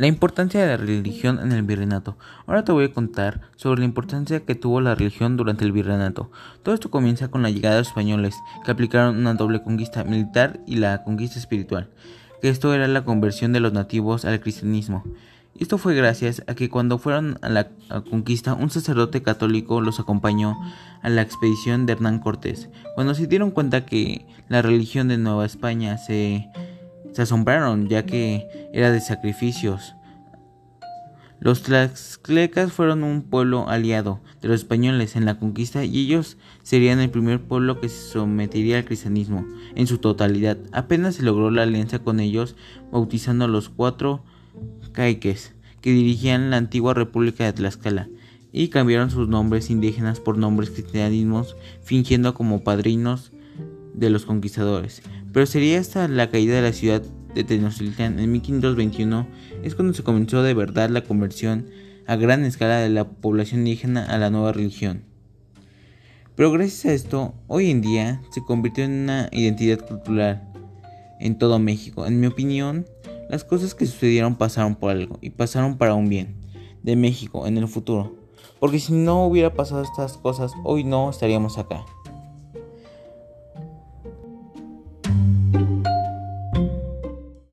La importancia de la religión en el virreinato. Ahora te voy a contar sobre la importancia que tuvo la religión durante el virreinato. Todo esto comienza con la llegada de los españoles, que aplicaron una doble conquista militar y la conquista espiritual, que esto era la conversión de los nativos al cristianismo. Esto fue gracias a que cuando fueron a la conquista un sacerdote católico los acompañó a la expedición de Hernán Cortés. Cuando se dieron cuenta que la religión de Nueva España se se asombraron ya que era de sacrificios. Los tlaxclecas fueron un pueblo aliado de los españoles en la conquista y ellos serían el primer pueblo que se sometería al cristianismo en su totalidad. Apenas se logró la alianza con ellos bautizando a los cuatro caiques que dirigían la antigua República de Tlaxcala y cambiaron sus nombres indígenas por nombres cristianismos fingiendo como padrinos de los conquistadores. Pero sería hasta la caída de la ciudad de Tenochtitlán en 1521 es cuando se comenzó de verdad la conversión a gran escala de la población indígena a la nueva religión. Pero gracias a esto, hoy en día se convirtió en una identidad cultural en todo México. En mi opinión, las cosas que sucedieron pasaron por algo y pasaron para un bien de México en el futuro. Porque si no hubiera pasado estas cosas, hoy no estaríamos acá.